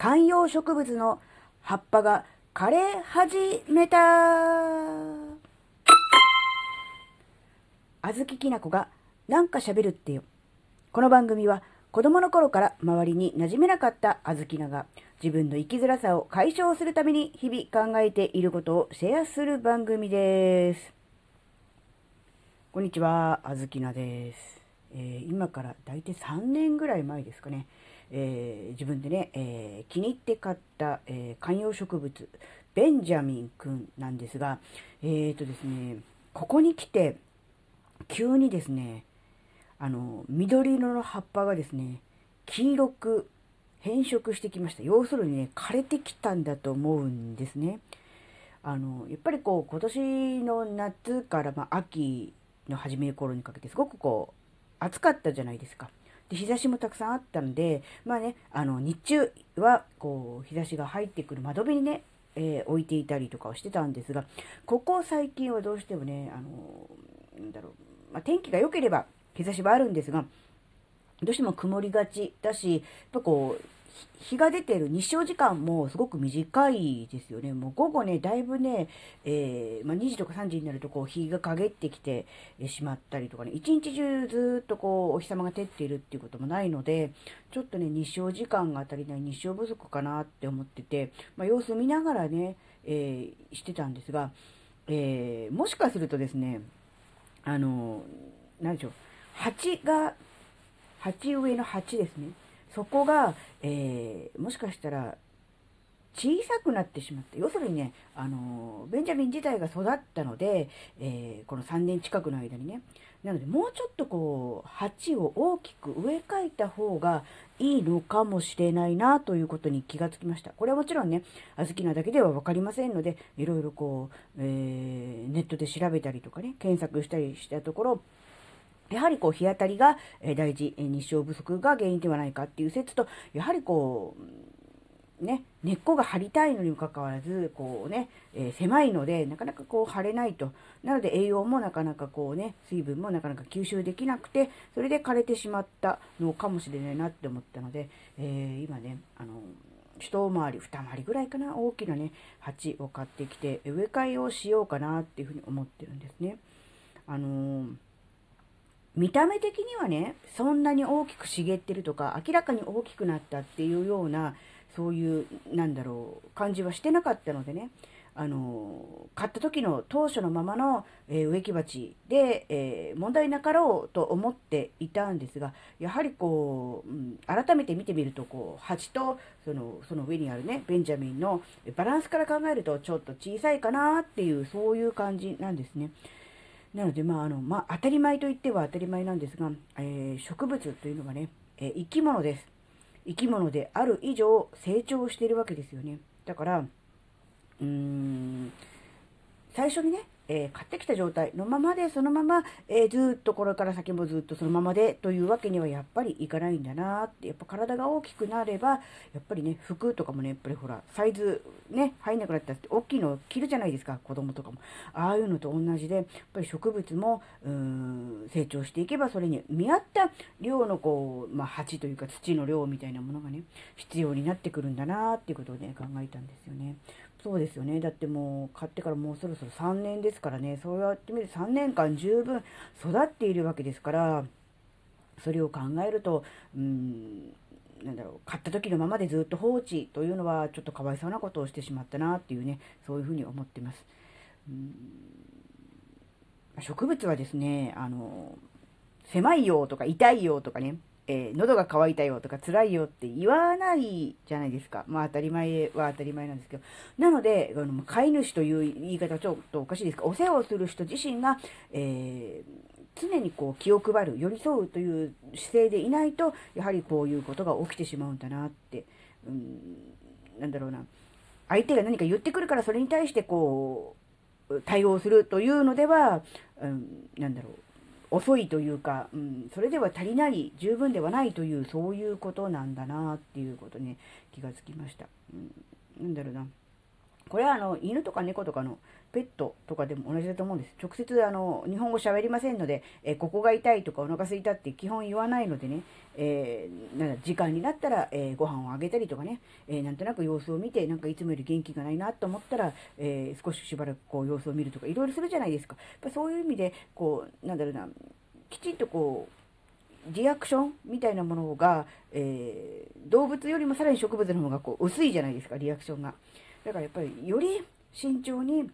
観葉植物の葉っぱが枯れ始めた。あずききなこがなんか喋るってよ。この番組は子供の頃から周りに馴染めなかったあずきなが自分の生きづらさを解消するために日々考えていることをシェアする番組です。こんにちは、あずきなです。えー今から大体3年ぐらい前ですかね、えー自分でね、えー気に入って買った、えー観葉植物、ベンジャミンくんなんですが、えーとですね、ここに来て、急にですね、あの、緑色の葉っぱがですね、黄色く変色してきました。要するにね、枯れてきたんだと思うんですね。あの、やっぱりこう、今年の夏から、まあ、秋の初め頃にかけて、すごくこう、暑かったじゃないですか。で、日差しもたくさんあったので、まあね、あの、日中は、こう、日差しが入ってくる窓辺にね、えー置いていたりとかをしてたんですが、ここ最近はどうしてもね、あの、なんだろう、まあ、天気が良ければ日差しはあるんですが、どうしても曇りがちだし、やっぱこう、日が出てる日照時間もすごく短いですよね。もう午後ね、だいぶね、えーまあ、2時とか3時になるとこう日が陰ってきてしまったりとかね、一日中ずっとこうお日様が照っているっていうこともないので、ちょっとね、日照時間が足りない日照不足かなって思ってて、まあ、様子見ながらね、えーしてたんですが、えーもしかするとですね、あの、何でしょう、鉢が、鉢植えの鉢ですね。そこが、えーもしかしたら、小さくなってしまって、要するにね、あの、ベンジャミン自体が育ったので、えーこの3年近くの間にね、なので、もうちょっとこう、鉢を大きく植え替えた方がいいのかもしれないな、ということに気がつきました。これはもちろんね、あずきなだけではわかりませんので、いろいろこう、えーネットで調べたりとかね、検索したりしたところ、やはりこう日当たりが大事、日照不足が原因ではないかっていう説と、やはりこう、ね、根っこが張りたいのにもかかわらず、こうね、えー狭いので、なかなかこう張れないと。なので栄養もなかなかこうね、水分もなかなか吸収できなくて、それで枯れてしまったのかもしれないなって思ったので、えー今ね、あの、一回り、二回りぐらいかな、大きなね、鉢を買ってきて、植え替えをしようかなっていうふうに思ってるんですね。あのー見た目的にはね、そんなに大きく茂ってるとか、明らかに大きくなったっていうような、そういう、なんだろう、感じはしてなかったのでね、あの、買った時の当初のままの、えー植木鉢で、えー問題なかろうと思っていたんですが、やはりこう、うん改めて見てみると、こう、鉢と、その、その上にあるね、ベンジャミンのバランスから考えると、ちょっと小さいかなっていう、そういう感じなんですね。なので、まあ、あの、まあ、当たり前といっては当たり前なんですが、えー植物というのはね、えー生き物です。生き物である以上、成長しているわけですよね。だから、うーん、最初にね、えー買ってきた状態のままで、そのまま、えーずっとこれから先もずっとそのままでというわけにはやっぱりいかないんだなって、やっぱ体が大きくなれば、やっぱりね、服とかもね、やっぱりほら、サイズね、入んなくなったって大きいのを着るじゃないですか、子供とかも。ああいうのと同じで、やっぱり植物も、うーん、成長していけば、それに見合った量のこう、まあ、鉢というか土の量みたいなものがね、必要になってくるんだなっていうことをね、考えたんですよね。そうですよね。だってもう買ってからもうそろそろ3年ですからね。そうやってみると3年間十分育っているわけですから、それを考えると、うん、なんだろう、買った時のままでずっと放置というのはちょっとかわいそうなことをしてしまったなっていうね、そういうふうに思ってます。うん植物はですね、あの、狭いよとか痛いよとかね、えー喉が渇いたよとか辛いよって言わないじゃないですか。まあ当たり前は当たり前なんですけど。なので、あの飼い主という言い方はちょっとおかしいですが、お世話をする人自身が、えー常にこう気を配る、寄り添うという姿勢でいないと、やはりこういうことが起きてしまうんだなって、うん、なんだろうな。相手が何か言ってくるからそれに対してこう、対応するというのでは、うん、なんだろう。遅いというか、うん、それでは足りない、十分ではないという、そういうことなんだなっていうことに気がつきました。うん、なんだろうな。これはあの、犬とか猫とかのペットとかでも同じだと思うんです。直接あの日本語喋りませんので、えー、ここが痛いとかお腹すいたって基本言わないのでね、えー、なん時間になったら、えー、ご飯をあげたりとかね、えなんとなく様子を見て、なんかいつもより元気がないなと思ったら、え少ししばらくこう様子を見るとか、いろいろするじゃないですか。やっぱそういう意味で、こう、なんだろうな、きちんとこう、リアクションみたいなものが、え動物よりもさらに植物の方がこう薄いじゃないですか、リアクションが。だからやっぱりより慎重に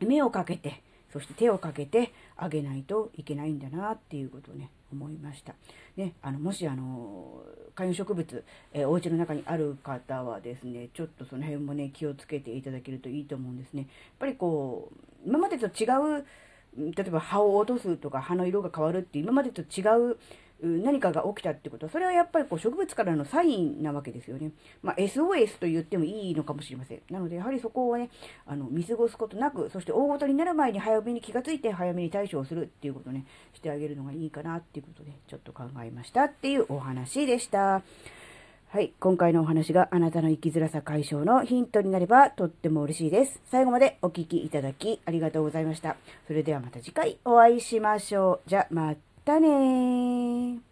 目をかけて、そして手をかけてあげないといけないんだなっていうことをね、思いました。ね、あの、もしあの、観葉植物、えー、お家の中にある方はですね、ちょっとその辺もね、気をつけていただけるといいと思うんですね。やっぱりこう、今までと違う、例えば葉を落とすとか葉の色が変わるって今までと違う何かが起きたってことは、それはやっぱりこう植物からのサインなわけですよね。まあ、SOS と言ってもいいのかもしれません。なので、やはりそこをね、あの、見過ごすことなく、そして大ごとになる前に早めに気がついて早めに対処をするっていうことね、してあげるのがいいかなっていうことで、ちょっと考えましたっていうお話でした。はい。今回のお話があなたの生きづらさ解消のヒントになればとっても嬉しいです。最後までお聴きいただきありがとうございました。それではまた次回お会いしましょう。じゃ、またね